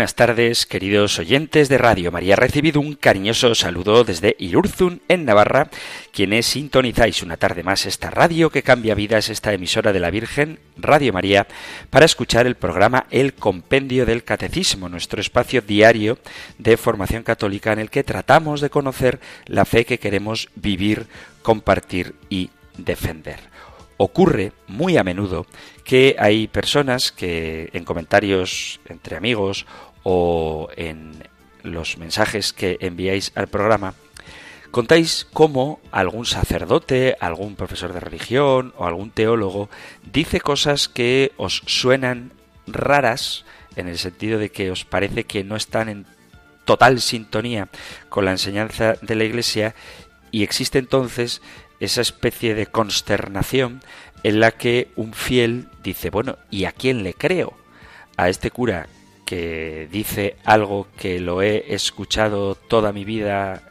Buenas tardes, queridos oyentes de Radio María. Recibido un cariñoso saludo desde Irurzun, en Navarra, quienes sintonizáis una tarde más esta radio que cambia vidas, esta emisora de la Virgen, Radio María, para escuchar el programa El Compendio del Catecismo, nuestro espacio diario de formación católica en el que tratamos de conocer la fe que queremos vivir, compartir y defender ocurre muy a menudo que hay personas que en comentarios entre amigos o en los mensajes que enviáis al programa contáis cómo algún sacerdote, algún profesor de religión o algún teólogo dice cosas que os suenan raras en el sentido de que os parece que no están en total sintonía con la enseñanza de la Iglesia y existe entonces esa especie de consternación en la que un fiel dice, bueno, ¿y a quién le creo? A este cura que dice algo que lo he escuchado toda mi vida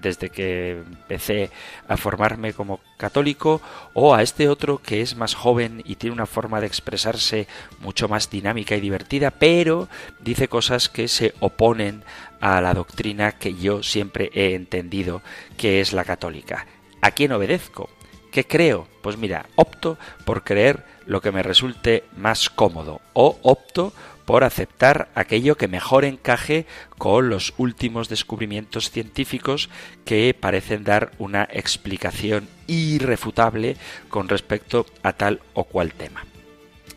desde que empecé a formarme como católico, o a este otro que es más joven y tiene una forma de expresarse mucho más dinámica y divertida, pero dice cosas que se oponen a la doctrina que yo siempre he entendido que es la católica. ¿A quién obedezco? ¿Qué creo? Pues mira, opto por creer lo que me resulte más cómodo o opto por aceptar aquello que mejor encaje con los últimos descubrimientos científicos que parecen dar una explicación irrefutable con respecto a tal o cual tema.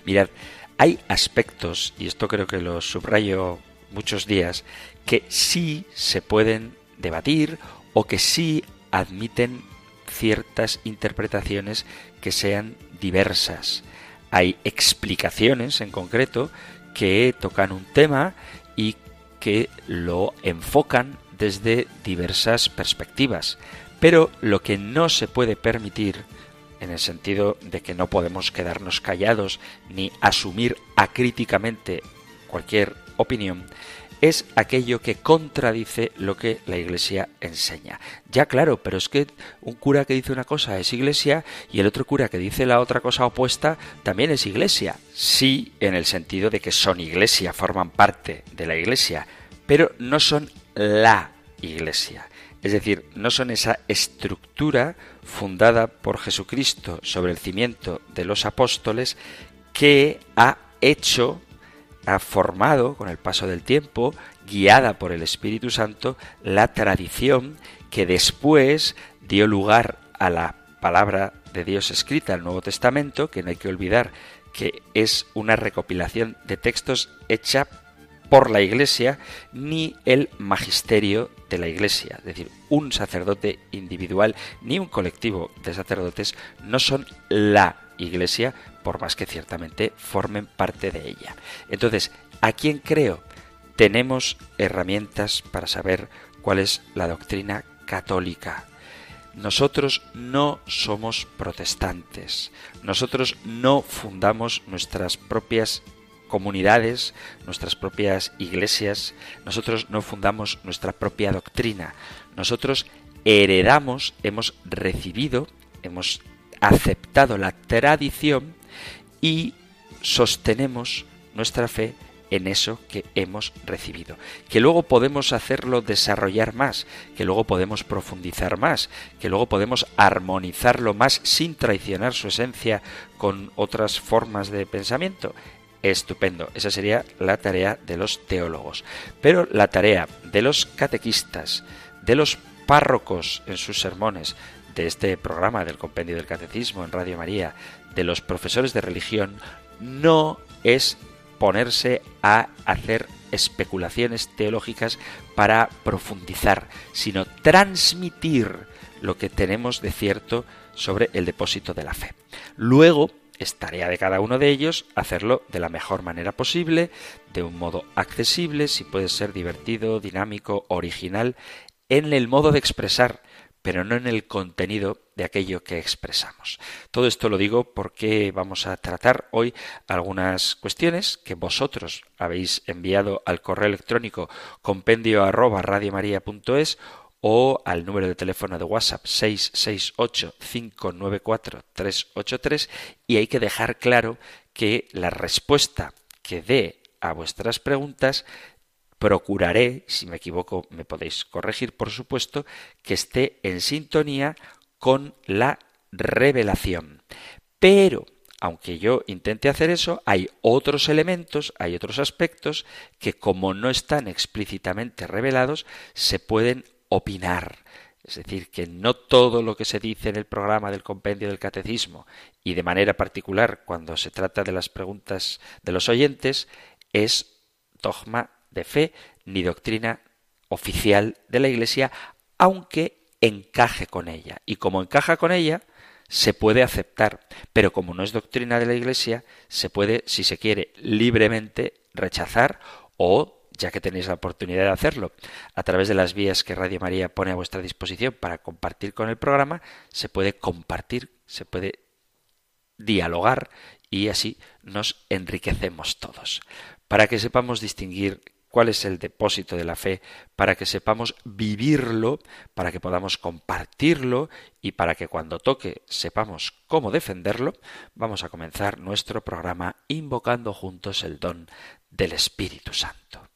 Mirad, hay aspectos, y esto creo que lo subrayo muchos días, que sí se pueden debatir o que sí admiten ciertas interpretaciones que sean diversas. Hay explicaciones en concreto que tocan un tema y que lo enfocan desde diversas perspectivas. Pero lo que no se puede permitir, en el sentido de que no podemos quedarnos callados ni asumir acríticamente cualquier opinión, es aquello que contradice lo que la Iglesia enseña. Ya claro, pero es que un cura que dice una cosa es Iglesia y el otro cura que dice la otra cosa opuesta también es Iglesia. Sí, en el sentido de que son Iglesia, forman parte de la Iglesia, pero no son la Iglesia. Es decir, no son esa estructura fundada por Jesucristo sobre el cimiento de los apóstoles que ha hecho ha formado con el paso del tiempo, guiada por el Espíritu Santo, la tradición que después dio lugar a la palabra de Dios escrita, el Nuevo Testamento, que no hay que olvidar que es una recopilación de textos hecha por la Iglesia, ni el magisterio de la Iglesia. Es decir, un sacerdote individual ni un colectivo de sacerdotes no son la Iglesia, por más que ciertamente formen parte de ella. Entonces, ¿a quién creo? Tenemos herramientas para saber cuál es la doctrina católica. Nosotros no somos protestantes. Nosotros no fundamos nuestras propias comunidades, nuestras propias iglesias. Nosotros no fundamos nuestra propia doctrina. Nosotros heredamos, hemos recibido, hemos aceptado la tradición y sostenemos nuestra fe en eso que hemos recibido. Que luego podemos hacerlo desarrollar más, que luego podemos profundizar más, que luego podemos armonizarlo más sin traicionar su esencia con otras formas de pensamiento. Estupendo, esa sería la tarea de los teólogos. Pero la tarea de los catequistas, de los párrocos en sus sermones, de este programa del Compendio del Catecismo en Radio María, de los profesores de religión no es ponerse a hacer especulaciones teológicas para profundizar, sino transmitir lo que tenemos de cierto sobre el depósito de la fe. Luego, es tarea de cada uno de ellos hacerlo de la mejor manera posible, de un modo accesible, si puede ser divertido, dinámico, original, en el modo de expresar, pero no en el contenido de aquello que expresamos. Todo esto lo digo porque vamos a tratar hoy algunas cuestiones que vosotros habéis enviado al correo electrónico compendio arroba o al número de teléfono de WhatsApp 668-594-383 y hay que dejar claro que la respuesta que dé a vuestras preguntas procuraré, si me equivoco me podéis corregir por supuesto, que esté en sintonía con la revelación. Pero, aunque yo intente hacer eso, hay otros elementos, hay otros aspectos que como no están explícitamente revelados, se pueden opinar. Es decir, que no todo lo que se dice en el programa del compendio del catecismo y de manera particular cuando se trata de las preguntas de los oyentes es dogma de fe ni doctrina oficial de la Iglesia, aunque encaje con ella. Y como encaja con ella, se puede aceptar, pero como no es doctrina de la Iglesia, se puede, si se quiere, libremente rechazar o, ya que tenéis la oportunidad de hacerlo, a través de las vías que Radio María pone a vuestra disposición para compartir con el programa, se puede compartir, se puede dialogar y así nos enriquecemos todos. Para que sepamos distinguir cuál es el depósito de la fe, para que sepamos vivirlo, para que podamos compartirlo y para que cuando toque sepamos cómo defenderlo, vamos a comenzar nuestro programa invocando juntos el don del Espíritu Santo.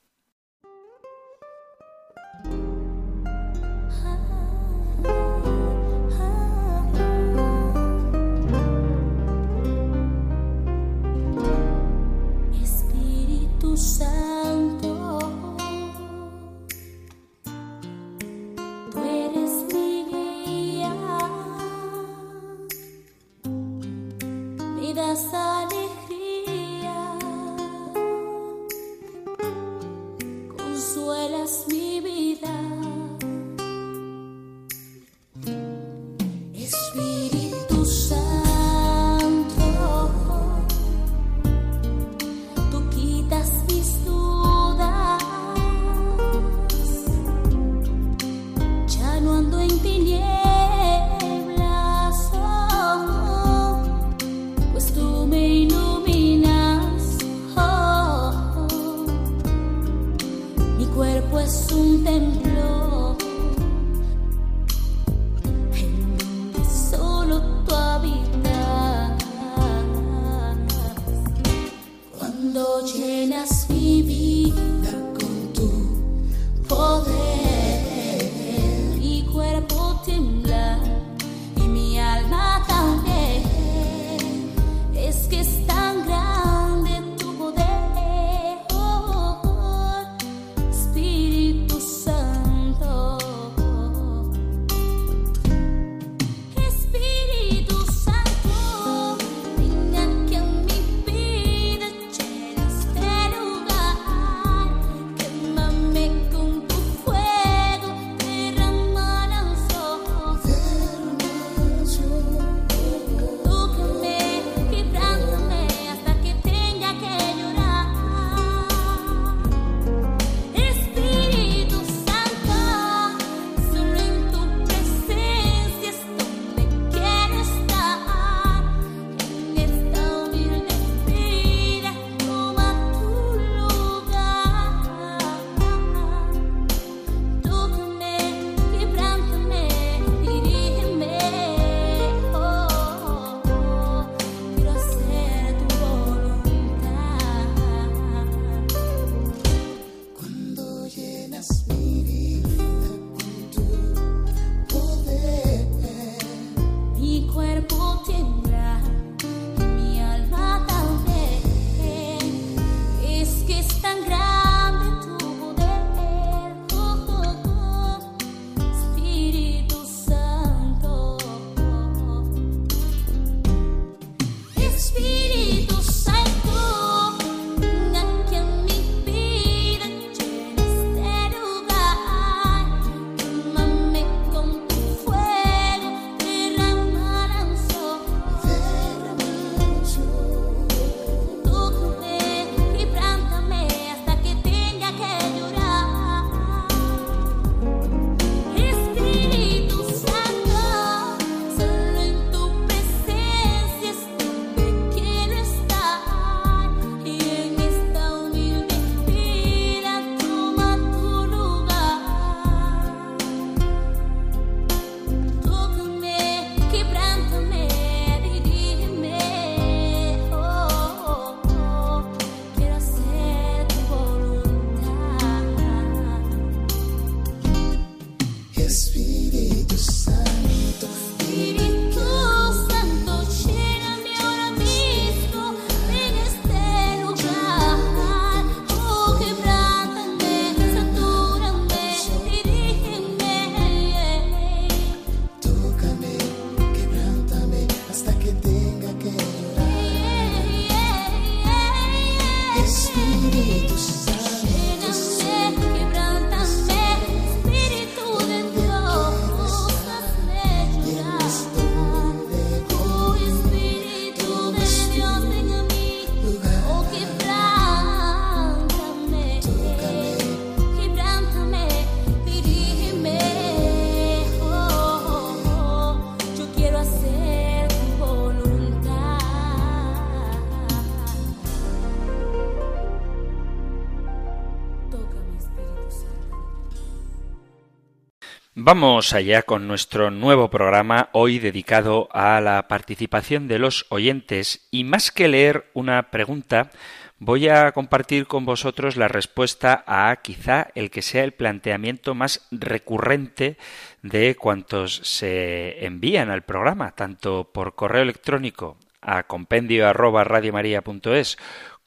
Vamos allá con nuestro nuevo programa, hoy dedicado a la participación de los oyentes. Y más que leer una pregunta, voy a compartir con vosotros la respuesta a quizá el que sea el planteamiento más recurrente de cuantos se envían al programa, tanto por correo electrónico a compendio arroba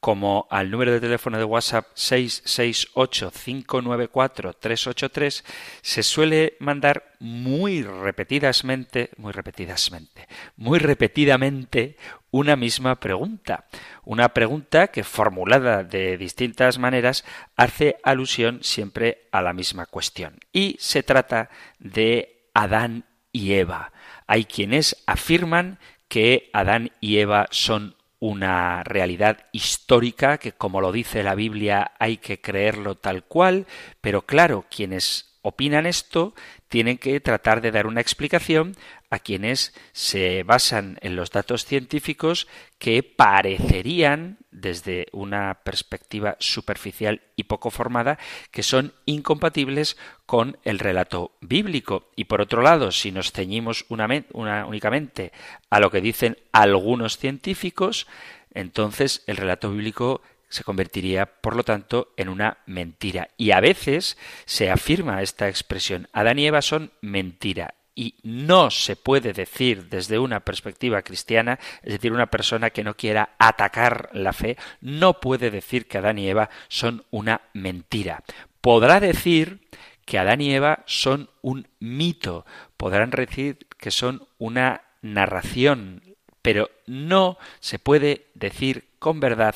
como al número de teléfono de WhatsApp 668-594-383, se suele mandar muy repetidamente, muy repetidamente, muy repetidamente una misma pregunta. Una pregunta que formulada de distintas maneras hace alusión siempre a la misma cuestión. Y se trata de Adán y Eva. Hay quienes afirman que Adán y Eva son una realidad histórica que, como lo dice la Biblia, hay que creerlo tal cual, pero claro, quienes opinan esto tienen que tratar de dar una explicación a quienes se basan en los datos científicos que parecerían, desde una perspectiva superficial y poco formada, que son incompatibles con el relato bíblico. Y por otro lado, si nos ceñimos una, únicamente a lo que dicen algunos científicos, entonces el relato bíblico se convertiría, por lo tanto, en una mentira. Y a veces se afirma esta expresión, Adán y Eva son mentira y no se puede decir desde una perspectiva cristiana, es decir, una persona que no quiera atacar la fe, no puede decir que Adán y Eva son una mentira. Podrá decir que Adán y Eva son un mito, podrán decir que son una narración, pero no se puede decir con verdad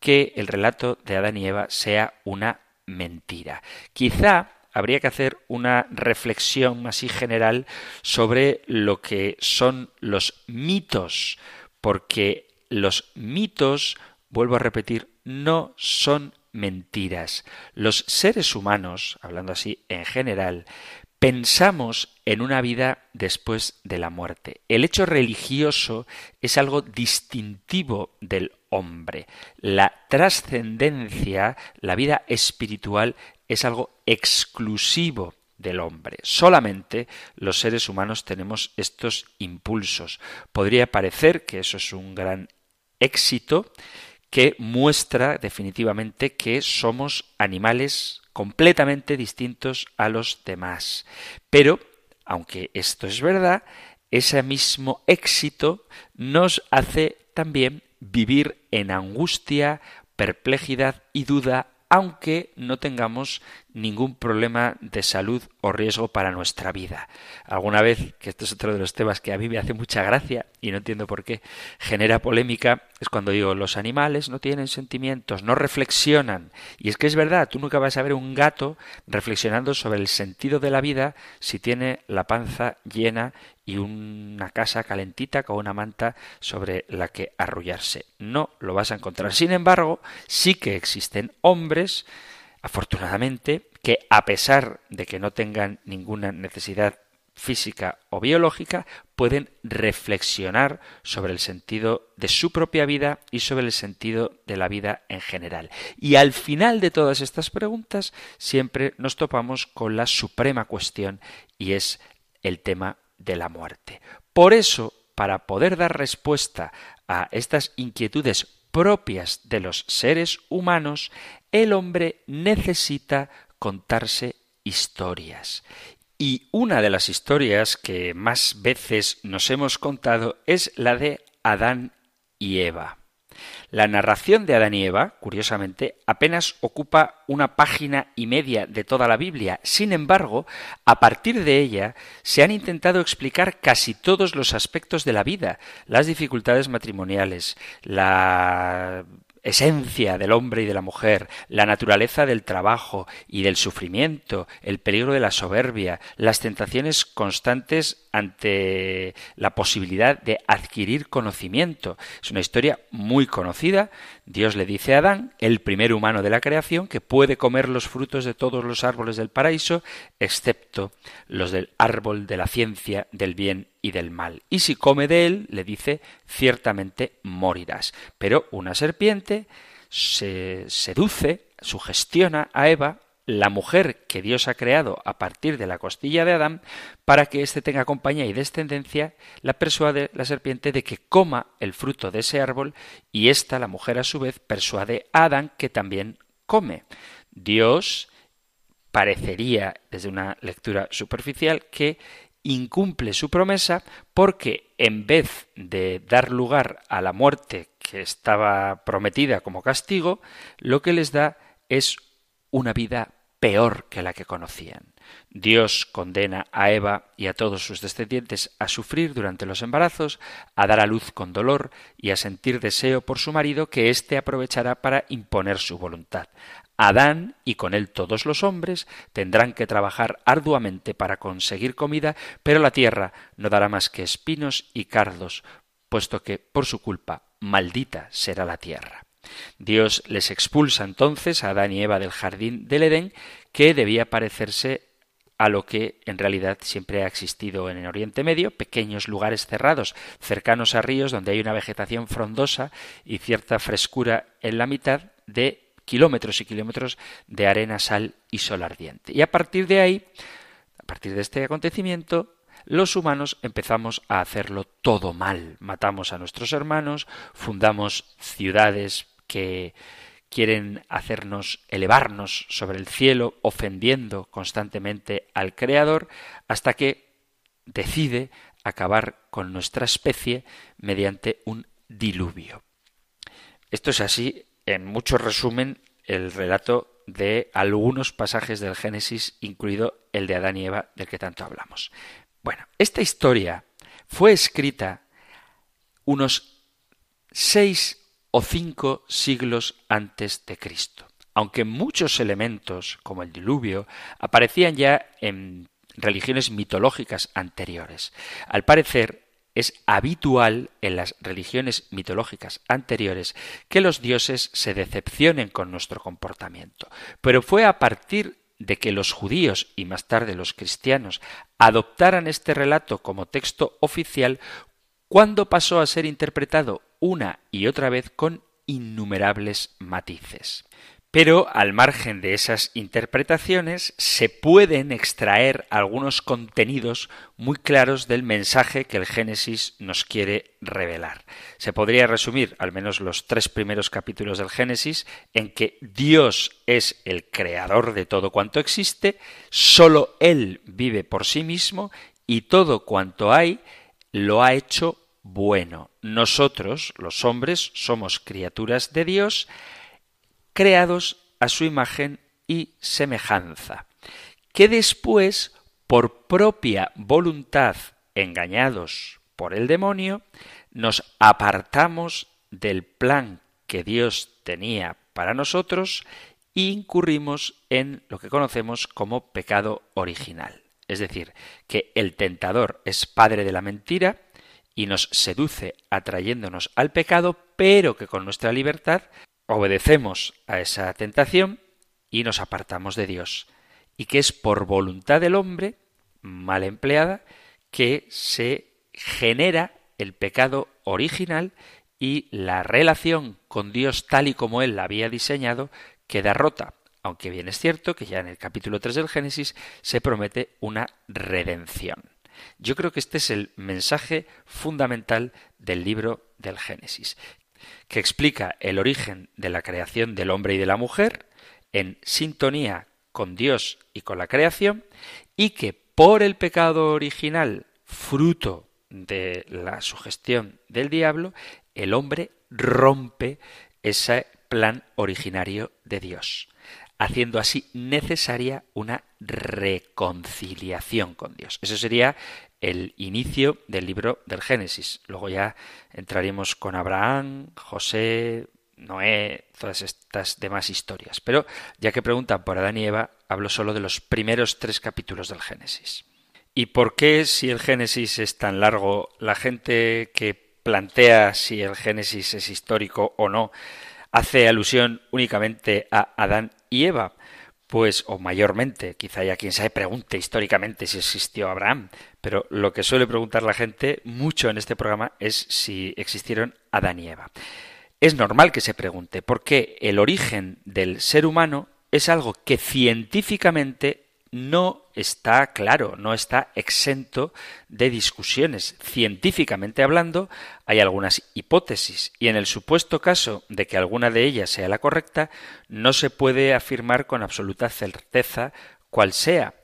que el relato de Adán y Eva sea una mentira. Quizá habría que hacer una reflexión así general sobre lo que son los mitos, porque los mitos, vuelvo a repetir, no son mentiras. Los seres humanos, hablando así en general, pensamos en una vida después de la muerte. El hecho religioso es algo distintivo del hombre. La trascendencia, la vida espiritual, es algo exclusivo del hombre. Solamente los seres humanos tenemos estos impulsos. Podría parecer que eso es un gran éxito que muestra definitivamente que somos animales completamente distintos a los demás. Pero, aunque esto es verdad, ese mismo éxito nos hace también vivir en angustia, perplejidad y duda aunque no tengamos ningún problema de salud o riesgo para nuestra vida. Alguna vez, que esto es otro de los temas que a mí me hace mucha gracia y no entiendo por qué, genera polémica, es cuando digo los animales no tienen sentimientos, no reflexionan. Y es que es verdad, tú nunca vas a ver un gato reflexionando sobre el sentido de la vida si tiene la panza llena y una casa calentita con una manta sobre la que arrullarse. No lo vas a encontrar. Sin embargo, sí que existen hombres, afortunadamente, que a pesar de que no tengan ninguna necesidad física o biológica, pueden reflexionar sobre el sentido de su propia vida y sobre el sentido de la vida en general. Y al final de todas estas preguntas siempre nos topamos con la suprema cuestión y es el tema de la muerte. Por eso, para poder dar respuesta a estas inquietudes propias de los seres humanos, el hombre necesita contarse historias. Y una de las historias que más veces nos hemos contado es la de Adán y Eva. La narración de Adán y Eva, curiosamente, apenas ocupa una página y media de toda la Biblia. Sin embargo, a partir de ella se han intentado explicar casi todos los aspectos de la vida, las dificultades matrimoniales, la esencia del hombre y de la mujer, la naturaleza del trabajo y del sufrimiento, el peligro de la soberbia, las tentaciones constantes ante la posibilidad de adquirir conocimiento. Es una historia muy conocida. Dios le dice a Adán, el primer humano de la creación, que puede comer los frutos de todos los árboles del paraíso, excepto los del árbol de la ciencia del bien y del mal. Y si come de él, le dice, ciertamente morirás. Pero una serpiente se seduce, sugestiona a Eva, la mujer que Dios ha creado a partir de la costilla de Adán, para que éste tenga compañía y descendencia, la persuade la serpiente de que coma el fruto de ese árbol y ésta, la mujer a su vez, persuade a Adán que también come. Dios parecería, desde una lectura superficial, que incumple su promesa porque en vez de dar lugar a la muerte que estaba prometida como castigo, lo que les da es una vida peor que la que conocían. Dios condena a Eva y a todos sus descendientes a sufrir durante los embarazos, a dar a luz con dolor y a sentir deseo por su marido que éste aprovechará para imponer su voluntad. Adán y con él todos los hombres tendrán que trabajar arduamente para conseguir comida, pero la tierra no dará más que espinos y cardos, puesto que por su culpa maldita será la tierra. Dios les expulsa entonces a Adán y Eva del jardín del Edén, que debía parecerse a lo que en realidad siempre ha existido en el Oriente Medio, pequeños lugares cerrados, cercanos a ríos donde hay una vegetación frondosa y cierta frescura en la mitad de kilómetros y kilómetros de arena, sal y sol ardiente. Y a partir de ahí, a partir de este acontecimiento, los humanos empezamos a hacerlo todo mal. Matamos a nuestros hermanos, fundamos ciudades que quieren hacernos elevarnos sobre el cielo, ofendiendo constantemente al Creador, hasta que decide acabar con nuestra especie mediante un diluvio. Esto es así, en mucho resumen, el relato de algunos pasajes del Génesis, incluido el de Adán y Eva, del que tanto hablamos. Bueno, esta historia fue escrita unos seis o cinco siglos antes de Cristo. Aunque muchos elementos, como el diluvio, aparecían ya en religiones mitológicas anteriores. Al parecer, es habitual en las religiones mitológicas anteriores que los dioses se decepcionen con nuestro comportamiento. Pero fue a partir de que los judíos y más tarde los cristianos adoptaran este relato como texto oficial cuando pasó a ser interpretado una y otra vez con innumerables matices. Pero al margen de esas interpretaciones se pueden extraer algunos contenidos muy claros del mensaje que el Génesis nos quiere revelar. Se podría resumir al menos los tres primeros capítulos del Génesis en que Dios es el creador de todo cuanto existe, sólo Él vive por sí mismo y todo cuanto hay lo ha hecho bueno. Nosotros, los hombres, somos criaturas de Dios, creados a su imagen y semejanza, que después, por propia voluntad, engañados por el demonio, nos apartamos del plan que Dios tenía para nosotros e incurrimos en lo que conocemos como pecado original. Es decir, que el tentador es padre de la mentira y nos seduce atrayéndonos al pecado, pero que con nuestra libertad obedecemos a esa tentación y nos apartamos de Dios, y que es por voluntad del hombre, mal empleada, que se genera el pecado original y la relación con Dios tal y como Él la había diseñado queda rota, aunque bien es cierto que ya en el capítulo 3 del Génesis se promete una redención. Yo creo que este es el mensaje fundamental del libro del Génesis, que explica el origen de la creación del hombre y de la mujer en sintonía con Dios y con la creación y que por el pecado original, fruto de la sugestión del diablo, el hombre rompe ese plan originario de Dios, haciendo así necesaria una reconciliación con Dios. Eso sería el inicio del libro del Génesis. Luego ya entraremos con Abraham, José, Noé, todas estas demás historias. Pero ya que preguntan por Adán y Eva, hablo solo de los primeros tres capítulos del Génesis. ¿Y por qué, si el Génesis es tan largo, la gente que plantea si el Génesis es histórico o no, hace alusión únicamente a Adán y Eva? Pues, o mayormente, quizá haya quien se pregunte históricamente si existió Abraham, pero lo que suele preguntar la gente mucho en este programa es si existieron Adán y Eva. Es normal que se pregunte, porque el origen del ser humano es algo que científicamente no está claro, no está exento de discusiones. Científicamente hablando, hay algunas hipótesis y en el supuesto caso de que alguna de ellas sea la correcta, no se puede afirmar con absoluta certeza cuál sea,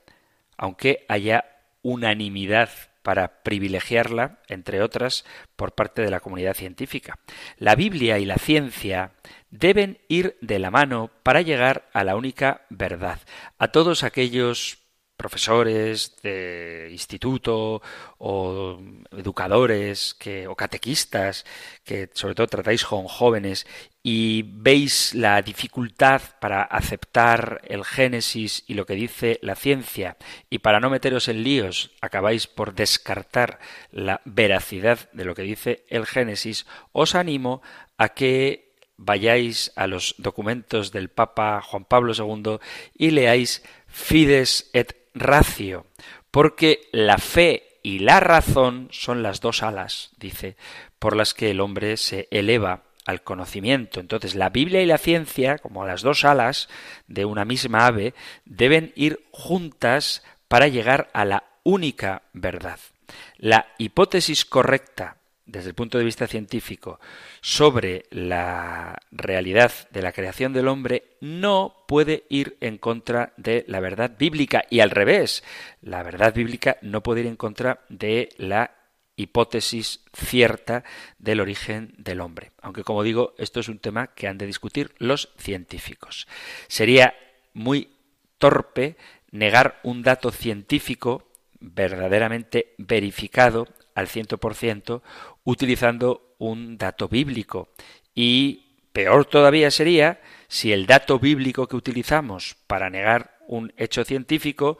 aunque haya unanimidad para privilegiarla, entre otras, por parte de la comunidad científica. La Biblia y la ciencia deben ir de la mano para llegar a la única verdad. A todos aquellos profesores de instituto o educadores que, o catequistas que sobre todo tratáis con jóvenes y veis la dificultad para aceptar el Génesis y lo que dice la ciencia. Y para no meteros en líos acabáis por descartar la veracidad de lo que dice el Génesis, os animo a que vayáis a los documentos del Papa Juan Pablo II y leáis Fides et Ratio, porque la fe y la razón son las dos alas, dice, por las que el hombre se eleva al conocimiento. Entonces, la Biblia y la ciencia, como las dos alas de una misma ave, deben ir juntas para llegar a la única verdad. La hipótesis correcta desde el punto de vista científico sobre la realidad de la creación del hombre no puede ir en contra de la verdad bíblica y al revés, la verdad bíblica no puede ir en contra de la hipótesis cierta del origen del hombre. Aunque como digo, esto es un tema que han de discutir los científicos. Sería muy torpe negar un dato científico verdaderamente verificado al ciento por ciento utilizando un dato bíblico. Y peor todavía sería si el dato bíblico que utilizamos para negar un hecho científico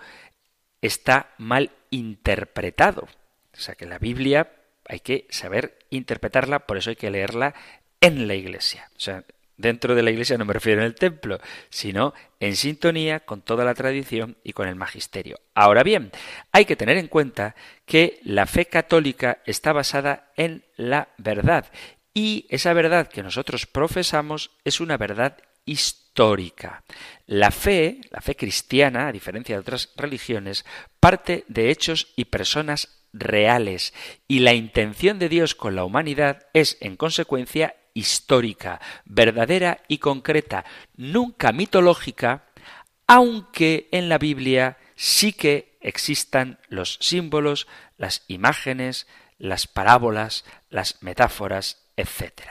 está mal interpretado. O sea que la Biblia hay que saber interpretarla, por eso hay que leerla en la iglesia. O sea, dentro de la iglesia no me refiero en el templo, sino en sintonía con toda la tradición y con el magisterio. Ahora bien, hay que tener en cuenta que la fe católica está basada en la verdad y esa verdad que nosotros profesamos es una verdad histórica. La fe, la fe cristiana, a diferencia de otras religiones, parte de hechos y personas reales y la intención de Dios con la humanidad es, en consecuencia, histórica, verdadera y concreta, nunca mitológica, aunque en la Biblia sí que existan los símbolos, las imágenes, las parábolas, las metáforas, etc.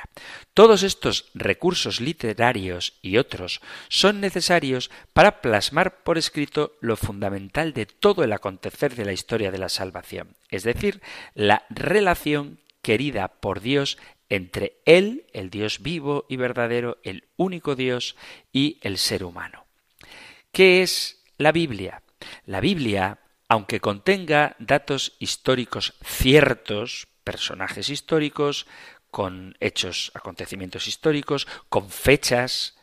Todos estos recursos literarios y otros son necesarios para plasmar por escrito lo fundamental de todo el acontecer de la historia de la salvación, es decir, la relación querida por Dios entre Él, el Dios vivo y verdadero, el único Dios, y el ser humano. ¿Qué es la Biblia? La Biblia, aunque contenga datos históricos ciertos, personajes históricos, con hechos, acontecimientos históricos, con fechas,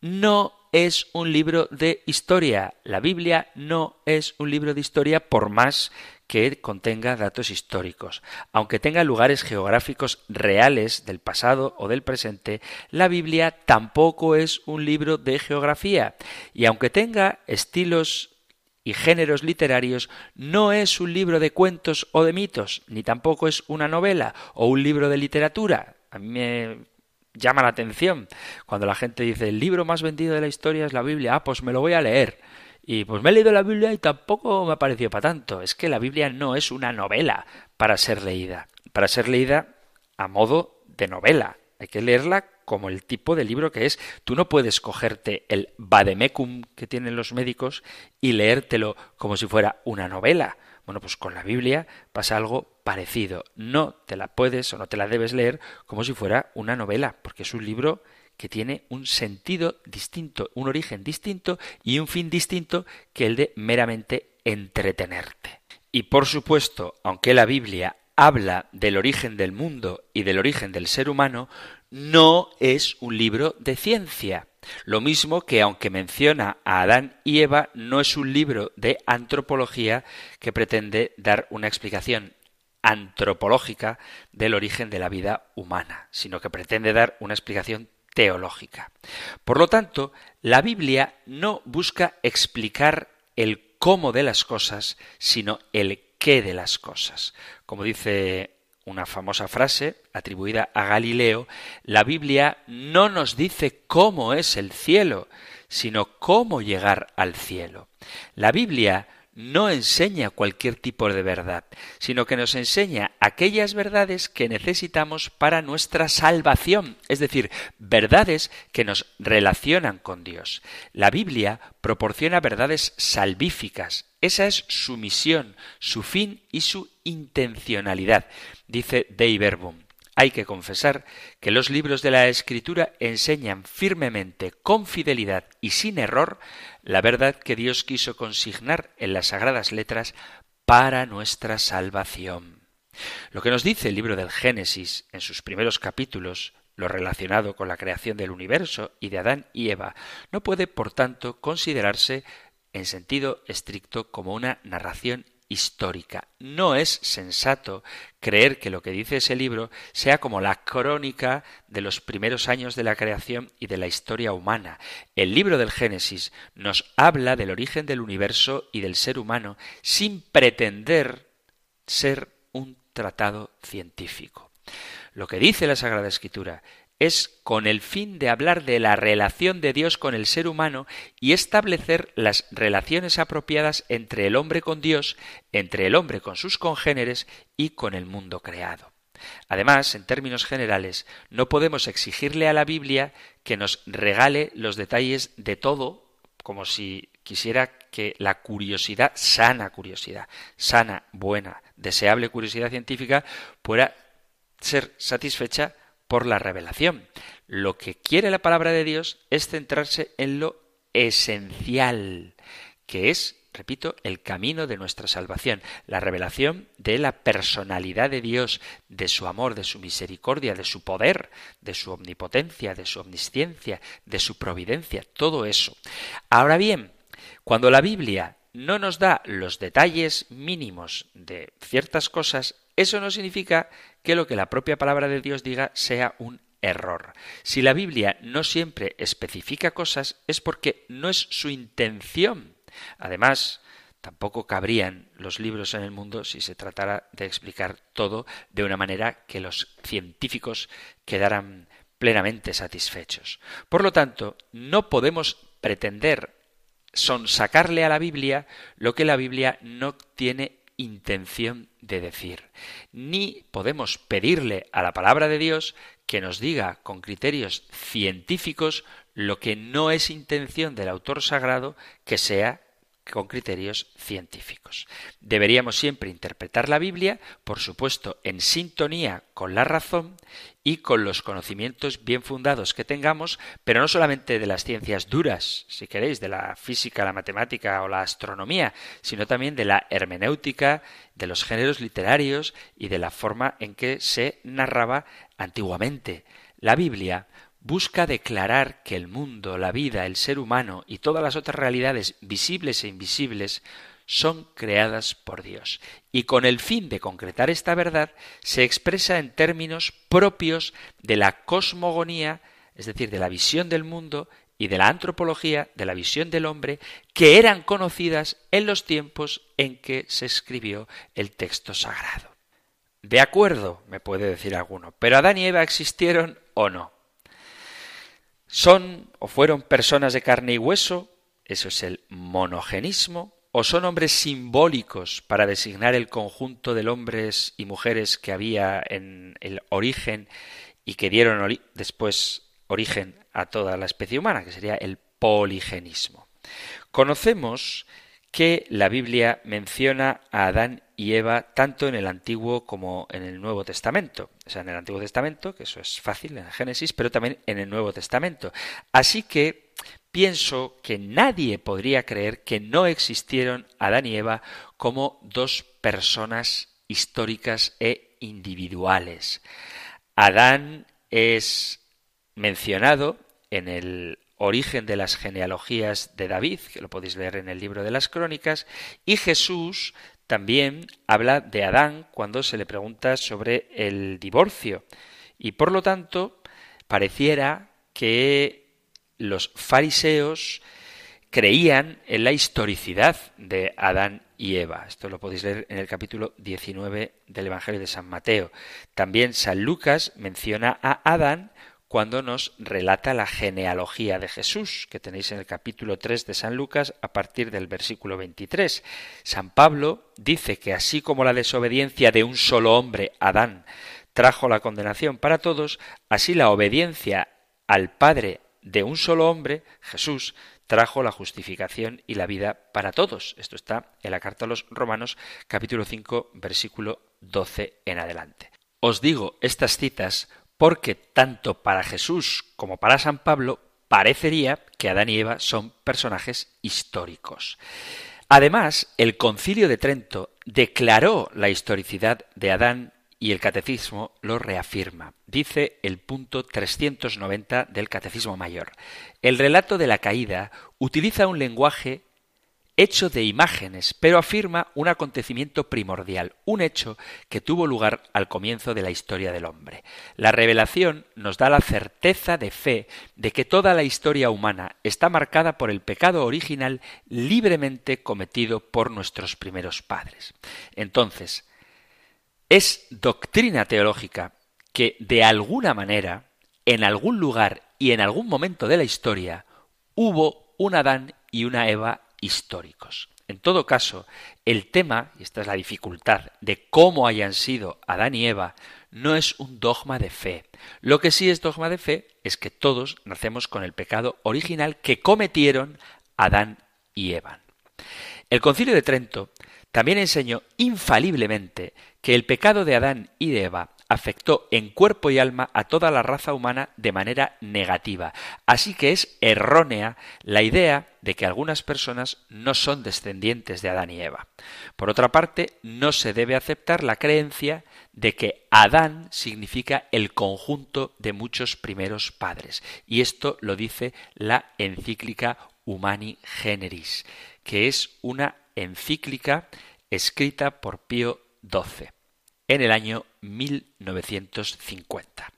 no es un libro de historia. La Biblia no es un libro de historia por más que contenga datos históricos. Aunque tenga lugares geográficos reales del pasado o del presente, la Biblia tampoco es un libro de geografía. Y aunque tenga estilos y géneros literarios, no es un libro de cuentos o de mitos, ni tampoco es una novela o un libro de literatura. A mí me llama la atención cuando la gente dice el libro más vendido de la historia es la Biblia, ah, pues me lo voy a leer. Y pues me he leído la Biblia y tampoco me ha parecido para tanto. Es que la Biblia no es una novela para ser leída. Para ser leída a modo de novela. Hay que leerla como el tipo de libro que es. Tú no puedes cogerte el vademecum que tienen los médicos y leértelo como si fuera una novela. Bueno, pues con la Biblia pasa algo parecido. No te la puedes o no te la debes leer como si fuera una novela, porque es un libro que tiene un sentido distinto, un origen distinto y un fin distinto que el de meramente entretenerte. Y por supuesto, aunque la Biblia habla del origen del mundo y del origen del ser humano, no es un libro de ciencia. Lo mismo que aunque menciona a Adán y Eva, no es un libro de antropología que pretende dar una explicación antropológica del origen de la vida humana, sino que pretende dar una explicación teológica. Por lo tanto, la Biblia no busca explicar el cómo de las cosas, sino el qué de las cosas. Como dice una famosa frase atribuida a Galileo, la Biblia no nos dice cómo es el cielo, sino cómo llegar al cielo. La Biblia no enseña cualquier tipo de verdad, sino que nos enseña aquellas verdades que necesitamos para nuestra salvación, es decir, verdades que nos relacionan con Dios. La Biblia proporciona verdades salvíficas. Esa es su misión, su fin y su intencionalidad, dice Dei Verbum. Hay que confesar que los libros de la Escritura enseñan firmemente, con fidelidad y sin error, la verdad que Dios quiso consignar en las sagradas letras para nuestra salvación. Lo que nos dice el libro del Génesis en sus primeros capítulos, lo relacionado con la creación del universo y de Adán y Eva, no puede, por tanto, considerarse en sentido estricto como una narración histórica. No es sensato creer que lo que dice ese libro sea como la crónica de los primeros años de la creación y de la historia humana. El libro del Génesis nos habla del origen del universo y del ser humano sin pretender ser un tratado científico. Lo que dice la Sagrada Escritura es con el fin de hablar de la relación de Dios con el ser humano y establecer las relaciones apropiadas entre el hombre con Dios, entre el hombre con sus congéneres y con el mundo creado. Además, en términos generales, no podemos exigirle a la Biblia que nos regale los detalles de todo, como si quisiera que la curiosidad, sana curiosidad, sana, buena, deseable curiosidad científica, pueda ser satisfecha por la revelación. Lo que quiere la palabra de Dios es centrarse en lo esencial, que es, repito, el camino de nuestra salvación, la revelación de la personalidad de Dios, de su amor, de su misericordia, de su poder, de su omnipotencia, de su omnisciencia, de su providencia, todo eso. Ahora bien, cuando la Biblia no nos da los detalles mínimos de ciertas cosas, eso no significa que lo que la propia palabra de Dios diga sea un error. Si la Biblia no siempre especifica cosas es porque no es su intención. Además, tampoco cabrían los libros en el mundo si se tratara de explicar todo de una manera que los científicos quedaran plenamente satisfechos. Por lo tanto, no podemos pretender sonsacarle a la Biblia lo que la Biblia no tiene intención de decir. Ni podemos pedirle a la palabra de Dios que nos diga con criterios científicos lo que no es intención del autor sagrado que sea con criterios científicos. Deberíamos siempre interpretar la Biblia, por supuesto, en sintonía con la razón y con los conocimientos bien fundados que tengamos, pero no solamente de las ciencias duras, si queréis, de la física, la matemática o la astronomía, sino también de la hermenéutica, de los géneros literarios y de la forma en que se narraba antiguamente. La Biblia busca declarar que el mundo, la vida, el ser humano y todas las otras realidades visibles e invisibles son creadas por Dios. Y con el fin de concretar esta verdad, se expresa en términos propios de la cosmogonía, es decir, de la visión del mundo y de la antropología, de la visión del hombre, que eran conocidas en los tiempos en que se escribió el texto sagrado. De acuerdo, me puede decir alguno, pero Adán y Eva existieron o no. ¿Son o fueron personas de carne y hueso? Eso es el monogenismo. ¿O son hombres simbólicos para designar el conjunto de hombres y mujeres que había en el origen y que dieron después origen a toda la especie humana, que sería el poligenismo? Conocemos que la Biblia menciona a Adán y Eva tanto en el Antiguo como en el Nuevo Testamento. O sea, en el Antiguo Testamento, que eso es fácil en el Génesis, pero también en el Nuevo Testamento. Así que pienso que nadie podría creer que no existieron Adán y Eva como dos personas históricas e individuales. Adán es mencionado en el origen de las genealogías de David, que lo podéis leer en el libro de las crónicas, y Jesús también habla de Adán cuando se le pregunta sobre el divorcio. Y por lo tanto, pareciera que los fariseos creían en la historicidad de Adán y Eva. Esto lo podéis leer en el capítulo 19 del Evangelio de San Mateo. También San Lucas menciona a Adán cuando nos relata la genealogía de Jesús, que tenéis en el capítulo 3 de San Lucas a partir del versículo 23. San Pablo dice que así como la desobediencia de un solo hombre, Adán, trajo la condenación para todos, así la obediencia al Padre de un solo hombre, Jesús, trajo la justificación y la vida para todos. Esto está en la carta a los Romanos capítulo 5 versículo 12 en adelante. Os digo estas citas porque tanto para Jesús como para San Pablo parecería que Adán y Eva son personajes históricos. Además, el concilio de Trento declaró la historicidad de Adán y el catecismo lo reafirma. Dice el punto 390 del catecismo mayor. El relato de la caída utiliza un lenguaje hecho de imágenes, pero afirma un acontecimiento primordial, un hecho que tuvo lugar al comienzo de la historia del hombre. La revelación nos da la certeza de fe de que toda la historia humana está marcada por el pecado original libremente cometido por nuestros primeros padres. Entonces, es doctrina teológica que de alguna manera, en algún lugar y en algún momento de la historia, hubo un Adán y una Eva históricos. En todo caso, el tema, y esta es la dificultad, de cómo hayan sido Adán y Eva, no es un dogma de fe. Lo que sí es dogma de fe es que todos nacemos con el pecado original que cometieron Adán y Eva. El concilio de Trento también enseñó infaliblemente que el pecado de Adán y de Eva afectó en cuerpo y alma a toda la raza humana de manera negativa. Así que es errónea la idea de que algunas personas no son descendientes de Adán y Eva. Por otra parte, no se debe aceptar la creencia de que Adán significa el conjunto de muchos primeros padres. Y esto lo dice la encíclica Humani Generis, que es una encíclica escrita por Pío XII en el año 1950.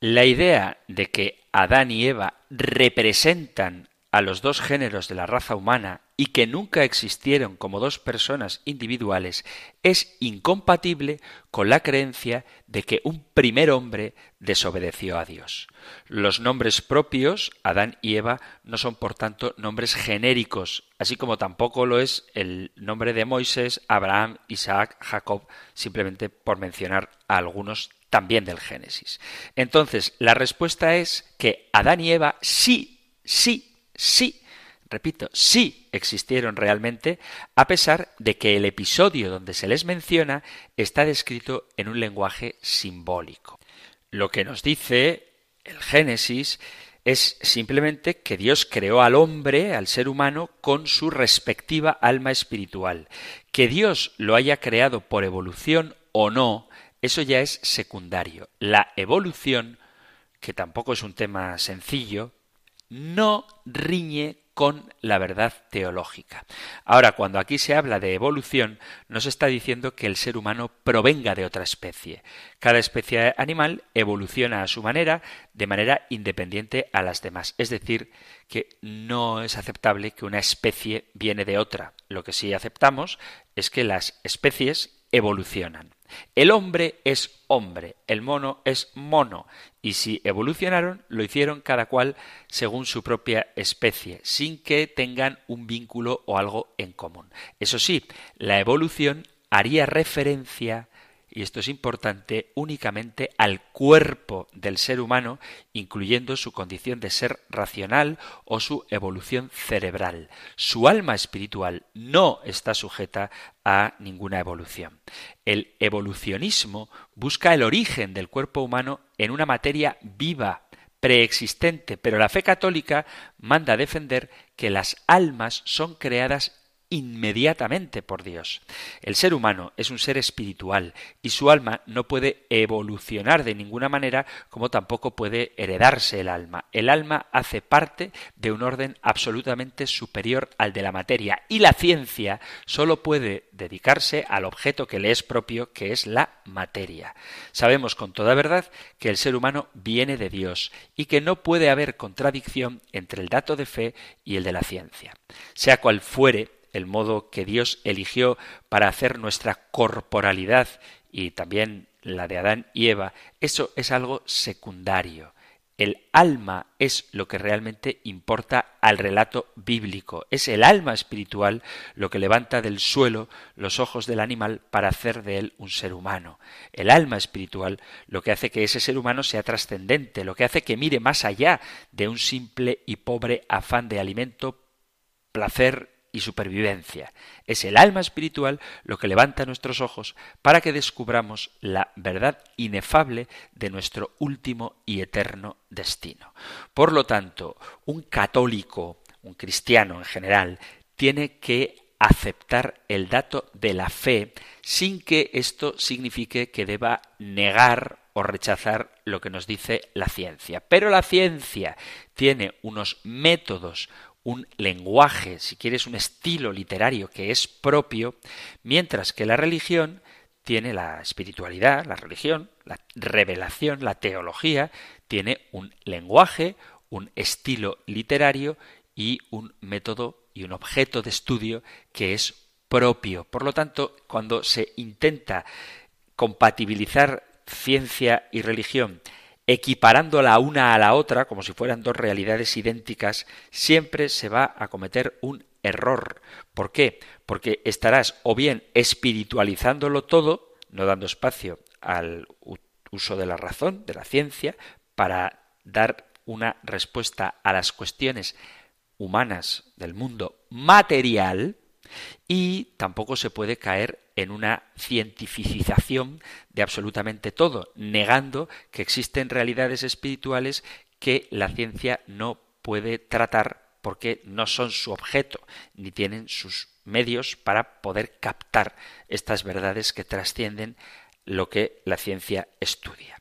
La idea de que Adán y Eva representan a los dos géneros de la raza humana y que nunca existieron como dos personas individuales es incompatible con la creencia de que un primer hombre desobedeció a Dios. Los nombres propios, Adán y Eva, no son por tanto nombres genéricos, así como tampoco lo es el nombre de Moisés, Abraham, Isaac, Jacob, simplemente por mencionar a algunos también del Génesis. Entonces, la respuesta es que Adán y Eva sí, sí sí, repito, sí existieron realmente, a pesar de que el episodio donde se les menciona está descrito en un lenguaje simbólico. Lo que nos dice el Génesis es simplemente que Dios creó al hombre, al ser humano, con su respectiva alma espiritual. Que Dios lo haya creado por evolución o no, eso ya es secundario. La evolución, que tampoco es un tema sencillo, no riñe con la verdad teológica. Ahora, cuando aquí se habla de evolución, no se está diciendo que el ser humano provenga de otra especie. Cada especie animal evoluciona a su manera, de manera independiente a las demás. Es decir, que no es aceptable que una especie viene de otra. Lo que sí aceptamos es que las especies evolucionan. El hombre es hombre, el mono es mono, y si evolucionaron, lo hicieron cada cual según su propia especie, sin que tengan un vínculo o algo en común. Eso sí, la evolución haría referencia y esto es importante, únicamente al cuerpo del ser humano, incluyendo su condición de ser racional o su evolución cerebral. Su alma espiritual no está sujeta a ninguna evolución. El evolucionismo busca el origen del cuerpo humano en una materia viva, preexistente, pero la fe católica manda defender que las almas son creadas inmediatamente por Dios. El ser humano es un ser espiritual y su alma no puede evolucionar de ninguna manera como tampoco puede heredarse el alma. El alma hace parte de un orden absolutamente superior al de la materia y la ciencia solo puede dedicarse al objeto que le es propio, que es la materia. Sabemos con toda verdad que el ser humano viene de Dios y que no puede haber contradicción entre el dato de fe y el de la ciencia. Sea cual fuere el modo que Dios eligió para hacer nuestra corporalidad y también la de Adán y Eva, eso es algo secundario. El alma es lo que realmente importa al relato bíblico. Es el alma espiritual lo que levanta del suelo los ojos del animal para hacer de él un ser humano. El alma espiritual lo que hace que ese ser humano sea trascendente, lo que hace que mire más allá de un simple y pobre afán de alimento, placer y supervivencia. Es el alma espiritual lo que levanta nuestros ojos para que descubramos la verdad inefable de nuestro último y eterno destino. Por lo tanto, un católico, un cristiano en general, tiene que aceptar el dato de la fe sin que esto signifique que deba negar o rechazar lo que nos dice la ciencia. Pero la ciencia tiene unos métodos, un lenguaje, si quieres, un estilo literario que es propio, mientras que la religión tiene la espiritualidad, la religión, la revelación, la teología, tiene un lenguaje, un estilo literario y un método y un objeto de estudio que es propio. Por lo tanto, cuando se intenta compatibilizar ciencia y religión equiparándola una a la otra, como si fueran dos realidades idénticas, siempre se va a cometer un error. ¿Por qué? Porque estarás o bien espiritualizándolo todo, no dando espacio al uso de la razón, de la ciencia, para dar una respuesta a las cuestiones humanas del mundo material, y tampoco se puede caer en una cientificización de absolutamente todo, negando que existen realidades espirituales que la ciencia no puede tratar porque no son su objeto, ni tienen sus medios para poder captar estas verdades que trascienden lo que la ciencia estudia.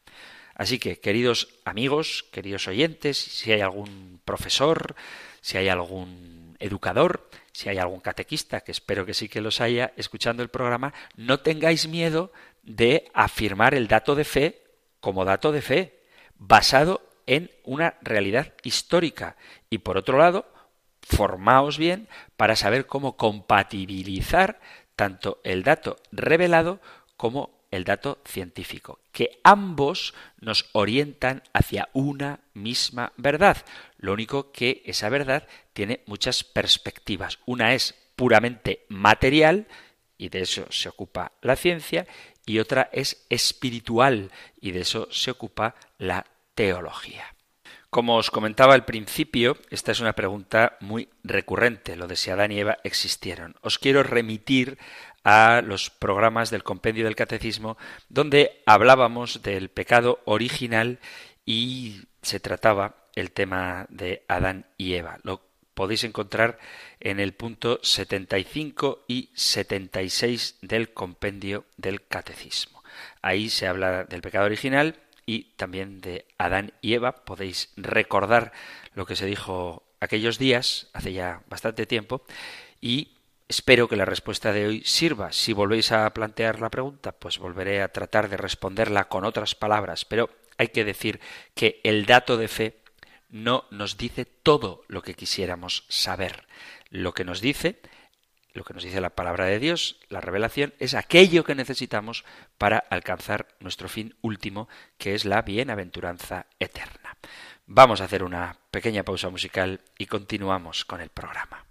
Así que, queridos amigos, queridos oyentes, si hay algún profesor, si hay algún educador, si hay algún catequista, que espero que sí que los haya, escuchando el programa, no tengáis miedo de afirmar el dato de fe como dato de fe, basado en una realidad histórica. Y por otro lado, formaos bien para saber cómo compatibilizar tanto el dato revelado como el dato científico, que ambos nos orientan hacia una misma verdad. Lo único que esa verdad tiene muchas perspectivas. Una es puramente material, y de eso se ocupa la ciencia, y otra es espiritual, y de eso se ocupa la teología. Como os comentaba al principio, esta es una pregunta muy recurrente, lo de si Adán y Eva existieron. Os quiero remitir a los programas del compendio del catecismo donde hablábamos del pecado original y se trataba el tema de Adán y Eva. Lo podéis encontrar en el punto 75 y 76 del compendio del catecismo. Ahí se habla del pecado original y también de Adán y Eva. Podéis recordar lo que se dijo aquellos días, hace ya bastante tiempo, y Espero que la respuesta de hoy sirva. Si volvéis a plantear la pregunta, pues volveré a tratar de responderla con otras palabras, pero hay que decir que el dato de fe no nos dice todo lo que quisiéramos saber. Lo que nos dice, lo que nos dice la palabra de Dios, la revelación, es aquello que necesitamos para alcanzar nuestro fin último, que es la bienaventuranza eterna. Vamos a hacer una pequeña pausa musical y continuamos con el programa.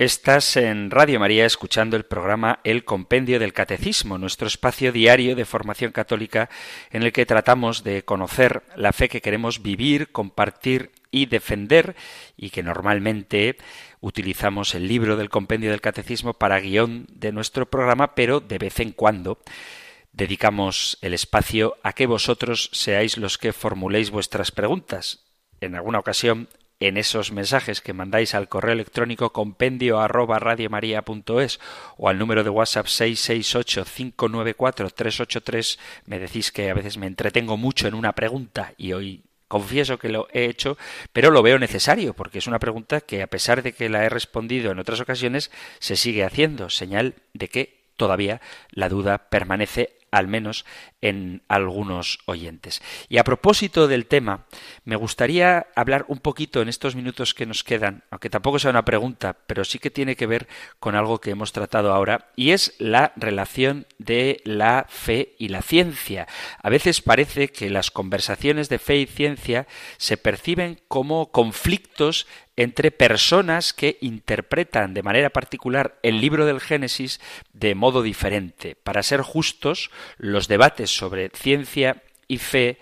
Estás en Radio María escuchando el programa El Compendio del Catecismo, nuestro espacio diario de formación católica en el que tratamos de conocer la fe que queremos vivir, compartir y defender y que normalmente utilizamos el libro del Compendio del Catecismo para guion de nuestro programa, pero de vez en cuando dedicamos el espacio a que vosotros seáis los que formuléis vuestras preguntas. En alguna ocasión en esos mensajes que mandáis al correo electrónico compendio arroba radiomaria.es o al número de WhatsApp 668-594-383 me decís que a veces me entretengo mucho en una pregunta y hoy confieso que lo he hecho, pero lo veo necesario porque es una pregunta que a pesar de que la he respondido en otras ocasiones se sigue haciendo, señal de que todavía la duda permanece al menos en algunos oyentes. Y a propósito del tema, me gustaría hablar un poquito en estos minutos que nos quedan, aunque tampoco sea una pregunta, pero sí que tiene que ver con algo que hemos tratado ahora, y es la relación de la fe y la ciencia. A veces parece que las conversaciones de fe y ciencia se perciben como conflictos entre personas que interpretan de manera particular el libro del Génesis de modo diferente. Para ser justos, los debates sobre ciencia y fe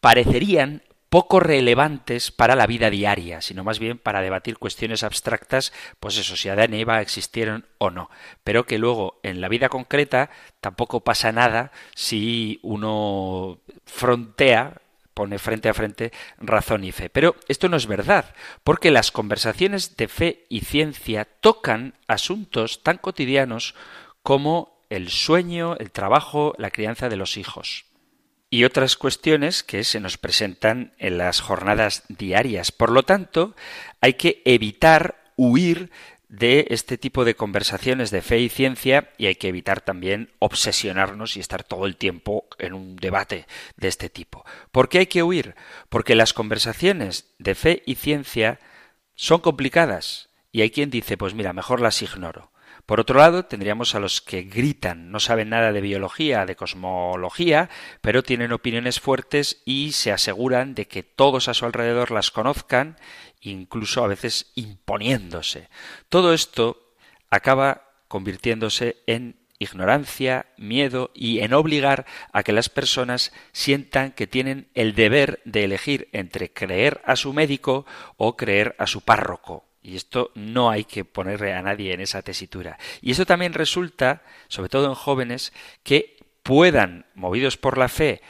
parecerían poco relevantes para la vida diaria, sino más bien para debatir cuestiones abstractas, pues eso, si Adán y Eva existieron o no, pero que luego en la vida concreta tampoco pasa nada si uno frontea pone frente a frente razón y fe. Pero esto no es verdad, porque las conversaciones de fe y ciencia tocan asuntos tan cotidianos como el sueño, el trabajo, la crianza de los hijos y otras cuestiones que se nos presentan en las jornadas diarias. Por lo tanto, hay que evitar huir de este tipo de conversaciones de fe y ciencia y hay que evitar también obsesionarnos y estar todo el tiempo en un debate de este tipo. ¿Por qué hay que huir? Porque las conversaciones de fe y ciencia son complicadas y hay quien dice, pues mira, mejor las ignoro. Por otro lado, tendríamos a los que gritan, no saben nada de biología, de cosmología, pero tienen opiniones fuertes y se aseguran de que todos a su alrededor las conozcan incluso a veces imponiéndose. Todo esto acaba convirtiéndose en ignorancia, miedo y en obligar a que las personas sientan que tienen el deber de elegir entre creer a su médico o creer a su párroco. Y esto no hay que ponerle a nadie en esa tesitura. Y eso también resulta, sobre todo en jóvenes, que puedan, movidos por la fe,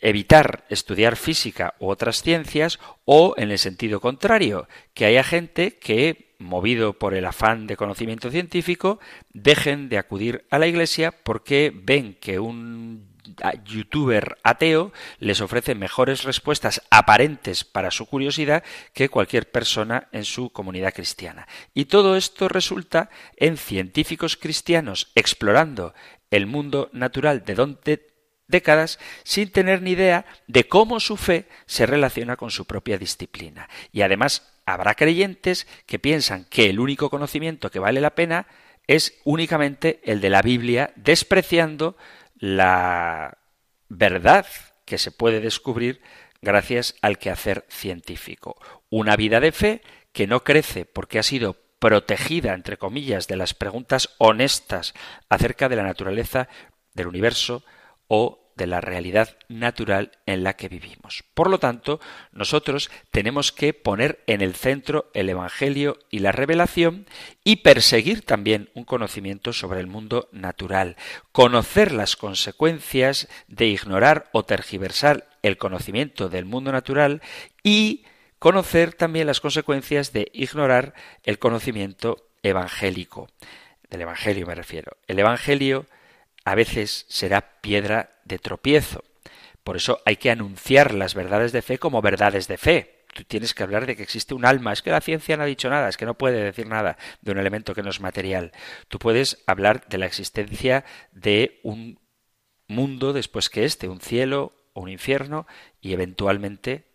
evitar estudiar física u otras ciencias o en el sentido contrario, que haya gente que, movido por el afán de conocimiento científico, dejen de acudir a la iglesia porque ven que un youtuber ateo les ofrece mejores respuestas aparentes para su curiosidad que cualquier persona en su comunidad cristiana. Y todo esto resulta en científicos cristianos explorando el mundo natural de donde décadas sin tener ni idea de cómo su fe se relaciona con su propia disciplina. Y además habrá creyentes que piensan que el único conocimiento que vale la pena es únicamente el de la Biblia, despreciando la verdad que se puede descubrir gracias al quehacer científico. Una vida de fe que no crece porque ha sido protegida, entre comillas, de las preguntas honestas acerca de la naturaleza del universo o de la realidad natural en la que vivimos. Por lo tanto, nosotros tenemos que poner en el centro el Evangelio y la revelación y perseguir también un conocimiento sobre el mundo natural, conocer las consecuencias de ignorar o tergiversar el conocimiento del mundo natural y conocer también las consecuencias de ignorar el conocimiento evangélico. Del Evangelio me refiero. El Evangelio a veces será piedra de tropiezo. Por eso hay que anunciar las verdades de fe como verdades de fe. Tú tienes que hablar de que existe un alma. Es que la ciencia no ha dicho nada, es que no puede decir nada de un elemento que no es material. Tú puedes hablar de la existencia de un mundo después que este, un cielo un infierno y eventualmente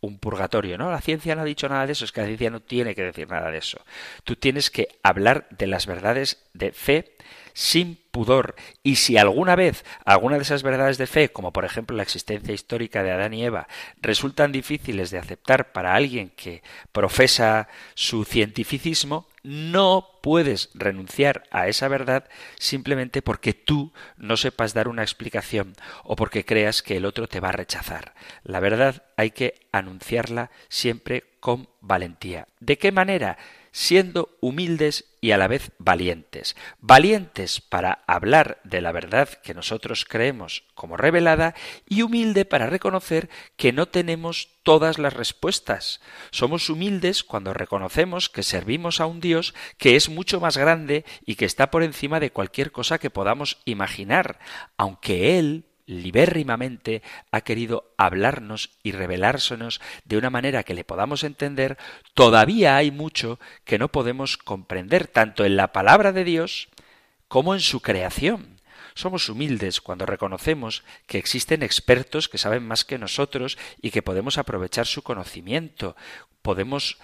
un purgatorio, ¿no? La ciencia no ha dicho nada de eso, es que la ciencia no tiene que decir nada de eso. Tú tienes que hablar de las verdades de fe sin pudor. Y si alguna vez alguna de esas verdades de fe, como por ejemplo la existencia histórica de Adán y Eva, resultan difíciles de aceptar para alguien que profesa su cientificismo, no puedes renunciar a esa verdad simplemente porque tú no sepas dar una explicación o porque creas que el otro te va a rechazar. La verdad hay que anunciarla siempre con valentía. ¿De qué manera? siendo humildes y a la vez valientes. Valientes para hablar de la verdad que nosotros creemos como revelada y humilde para reconocer que no tenemos todas las respuestas. Somos humildes cuando reconocemos que servimos a un Dios que es mucho más grande y que está por encima de cualquier cosa que podamos imaginar, aunque Él libérrimamente ha querido hablarnos y revelársenos de una manera que le podamos entender, todavía hay mucho que no podemos comprender, tanto en la palabra de Dios como en su creación. Somos humildes cuando reconocemos que existen expertos que saben más que nosotros y que podemos aprovechar su conocimiento. Podemos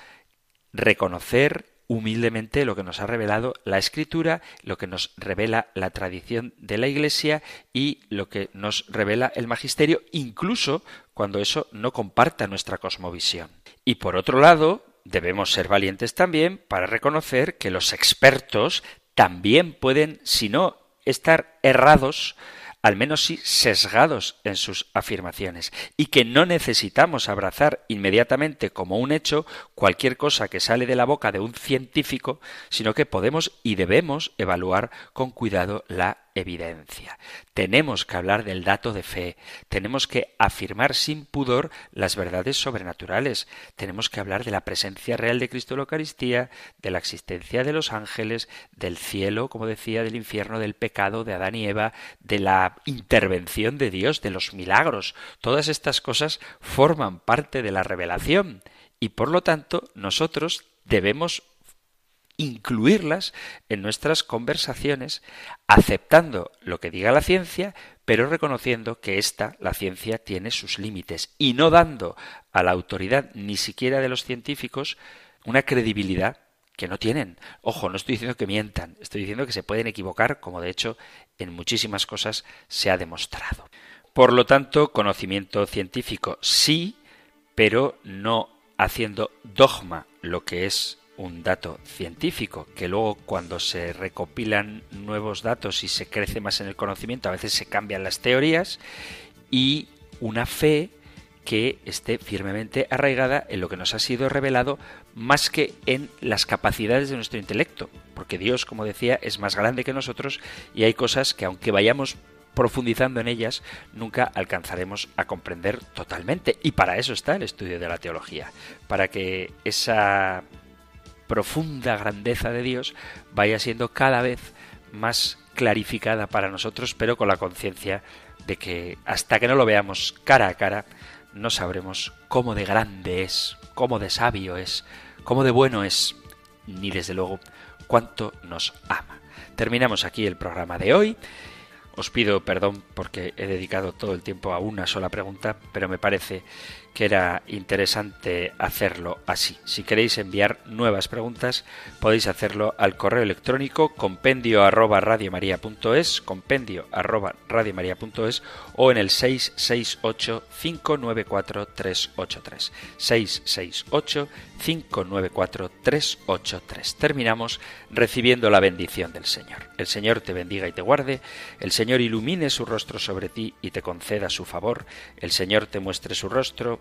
reconocer humildemente lo que nos ha revelado la Escritura, lo que nos revela la tradición de la Iglesia y lo que nos revela el Magisterio, incluso cuando eso no comparta nuestra cosmovisión. Y por otro lado, debemos ser valientes también para reconocer que los expertos también pueden, si no estar errados, al menos sí sesgados en sus afirmaciones, y que no necesitamos abrazar inmediatamente como un hecho cualquier cosa que sale de la boca de un científico, sino que podemos y debemos evaluar con cuidado la evidencia. Tenemos que hablar del dato de fe, tenemos que afirmar sin pudor las verdades sobrenaturales, tenemos que hablar de la presencia real de Cristo en la Eucaristía, de la existencia de los ángeles, del cielo, como decía, del infierno, del pecado de Adán y Eva, de la intervención de Dios, de los milagros. Todas estas cosas forman parte de la revelación y por lo tanto nosotros debemos incluirlas en nuestras conversaciones, aceptando lo que diga la ciencia, pero reconociendo que esta, la ciencia, tiene sus límites y no dando a la autoridad ni siquiera de los científicos una credibilidad que no tienen. Ojo, no estoy diciendo que mientan, estoy diciendo que se pueden equivocar, como de hecho en muchísimas cosas se ha demostrado. Por lo tanto, conocimiento científico sí, pero no haciendo dogma lo que es un dato científico, que luego cuando se recopilan nuevos datos y se crece más en el conocimiento, a veces se cambian las teorías, y una fe que esté firmemente arraigada en lo que nos ha sido revelado más que en las capacidades de nuestro intelecto, porque Dios, como decía, es más grande que nosotros y hay cosas que aunque vayamos profundizando en ellas, nunca alcanzaremos a comprender totalmente. Y para eso está el estudio de la teología, para que esa profunda grandeza de Dios vaya siendo cada vez más clarificada para nosotros, pero con la conciencia de que hasta que no lo veamos cara a cara, no sabremos cómo de grande es, cómo de sabio es, cómo de bueno es, ni desde luego cuánto nos ama. Terminamos aquí el programa de hoy. Os pido perdón porque he dedicado todo el tiempo a una sola pregunta, pero me parece que era interesante hacerlo así. Si queréis enviar nuevas preguntas, podéis hacerlo al correo electrónico compendio arroba radiomaria.es, compendio arroba radiomaria.es o en el 668 594 383. 668 594 383. Terminamos recibiendo la bendición del Señor. El Señor te bendiga y te guarde, el Señor ilumine su rostro sobre ti y te conceda su favor, el Señor te muestre su rostro